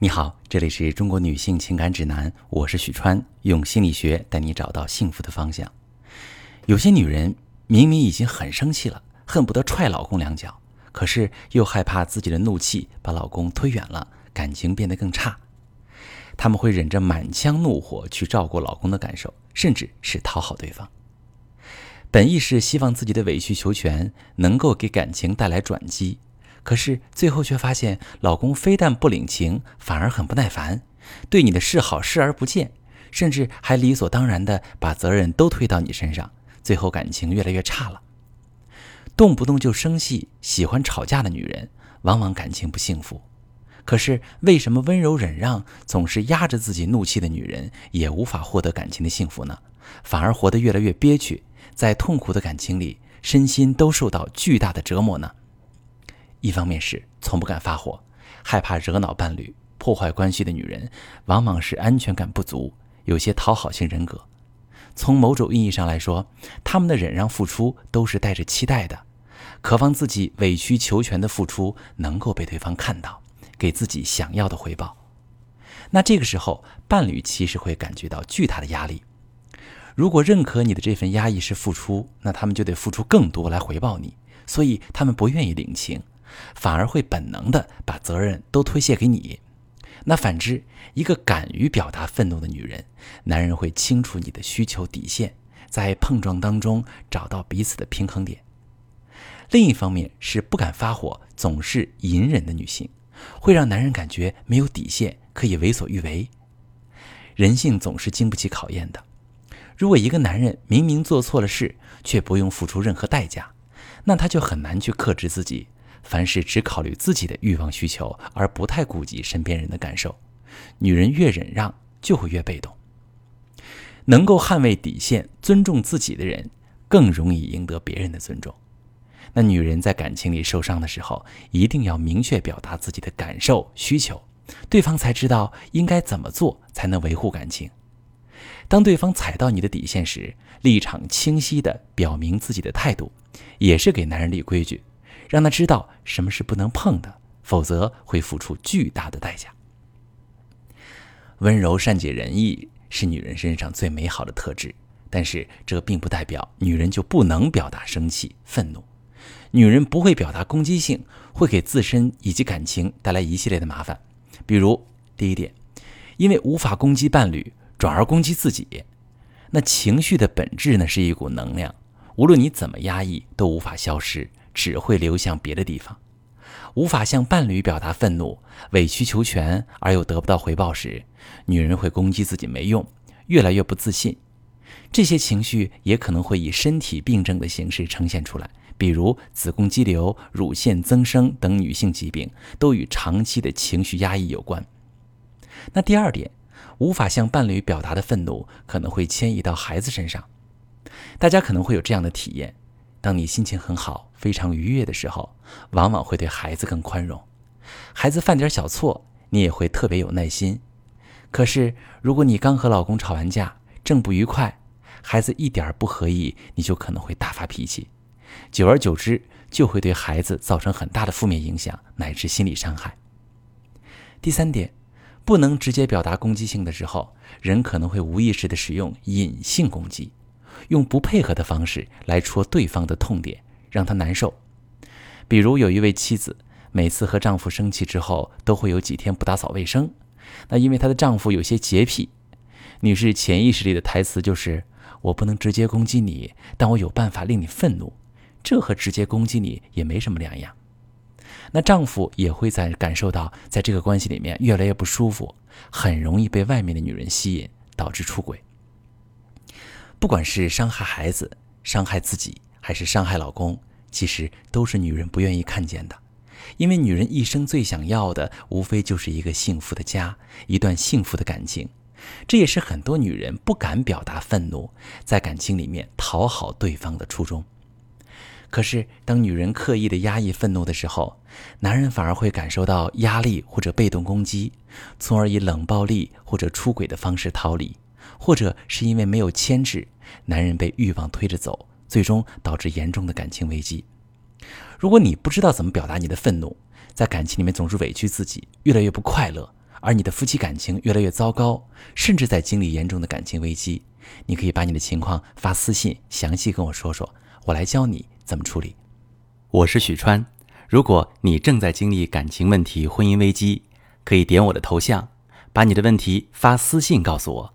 你好，这里是中国女性情感指南，我是许川，用心理学带你找到幸福的方向。有些女人明明已经很生气了，恨不得踹老公两脚，可是又害怕自己的怒气把老公推远了，感情变得更差。他们会忍着满腔怒火去照顾老公的感受，甚至是讨好对方。本意是希望自己的委曲求全能够给感情带来转机。可是最后却发现，老公非但不领情，反而很不耐烦，对你的示好视而不见，甚至还理所当然的把责任都推到你身上，最后感情越来越差了。动不动就生气、喜欢吵架的女人，往往感情不幸福。可是为什么温柔忍让、总是压着自己怒气的女人，也无法获得感情的幸福呢？反而活得越来越憋屈，在痛苦的感情里，身心都受到巨大的折磨呢？一方面是从不敢发火，害怕惹恼伴侣、破坏关系的女人，往往是安全感不足，有些讨好型人格。从某种意义上来说，他们的忍让付出都是带着期待的，渴望自己委曲求全的付出能够被对方看到，给自己想要的回报。那这个时候，伴侣其实会感觉到巨大的压力。如果认可你的这份压抑是付出，那他们就得付出更多来回报你，所以他们不愿意领情。反而会本能的把责任都推卸给你。那反之，一个敢于表达愤怒的女人，男人会清楚你的需求底线，在碰撞当中找到彼此的平衡点。另一方面是不敢发火、总是隐忍的女性，会让男人感觉没有底线，可以为所欲为。人性总是经不起考验的。如果一个男人明明做错了事，却不用付出任何代价，那他就很难去克制自己。凡事只考虑自己的欲望需求，而不太顾及身边人的感受，女人越忍让就会越被动。能够捍卫底线、尊重自己的人，更容易赢得别人的尊重。那女人在感情里受伤的时候，一定要明确表达自己的感受需求，对方才知道应该怎么做才能维护感情。当对方踩到你的底线时，立场清晰地表明自己的态度，也是给男人立规矩。让他知道什么是不能碰的，否则会付出巨大的代价。温柔、善解人意是女人身上最美好的特质，但是这并不代表女人就不能表达生气、愤怒。女人不会表达攻击性，会给自身以及感情带来一系列的麻烦。比如，第一点，因为无法攻击伴侣，转而攻击自己。那情绪的本质呢，是一股能量，无论你怎么压抑，都无法消失。只会流向别的地方，无法向伴侣表达愤怒、委曲求全而又得不到回报时，女人会攻击自己没用，越来越不自信。这些情绪也可能会以身体病症的形式呈现出来，比如子宫肌瘤、乳腺增生等女性疾病，都与长期的情绪压抑有关。那第二点，无法向伴侣表达的愤怒可能会迁移到孩子身上，大家可能会有这样的体验。当你心情很好、非常愉悦的时候，往往会对孩子更宽容。孩子犯点小错，你也会特别有耐心。可是，如果你刚和老公吵完架，正不愉快，孩子一点不合意，你就可能会大发脾气。久而久之，就会对孩子造成很大的负面影响，乃至心理伤害。第三点，不能直接表达攻击性的时候，人可能会无意识地使用隐性攻击。用不配合的方式来戳对方的痛点，让他难受。比如有一位妻子，每次和丈夫生气之后，都会有几天不打扫卫生。那因为她的丈夫有些洁癖，女士潜意识里的台词就是：“我不能直接攻击你，但我有办法令你愤怒。”这和直接攻击你也没什么两样。那丈夫也会在感受到，在这个关系里面越来越不舒服，很容易被外面的女人吸引，导致出轨。不管是伤害孩子、伤害自己，还是伤害老公，其实都是女人不愿意看见的。因为女人一生最想要的，无非就是一个幸福的家，一段幸福的感情。这也是很多女人不敢表达愤怒，在感情里面讨好对方的初衷。可是，当女人刻意的压抑愤怒的时候，男人反而会感受到压力或者被动攻击，从而以冷暴力或者出轨的方式逃离。或者是因为没有牵制，男人被欲望推着走，最终导致严重的感情危机。如果你不知道怎么表达你的愤怒，在感情里面总是委屈自己，越来越不快乐，而你的夫妻感情越来越糟糕，甚至在经历严重的感情危机，你可以把你的情况发私信，详细跟我说说，我来教你怎么处理。我是许川，如果你正在经历感情问题、婚姻危机，可以点我的头像，把你的问题发私信告诉我，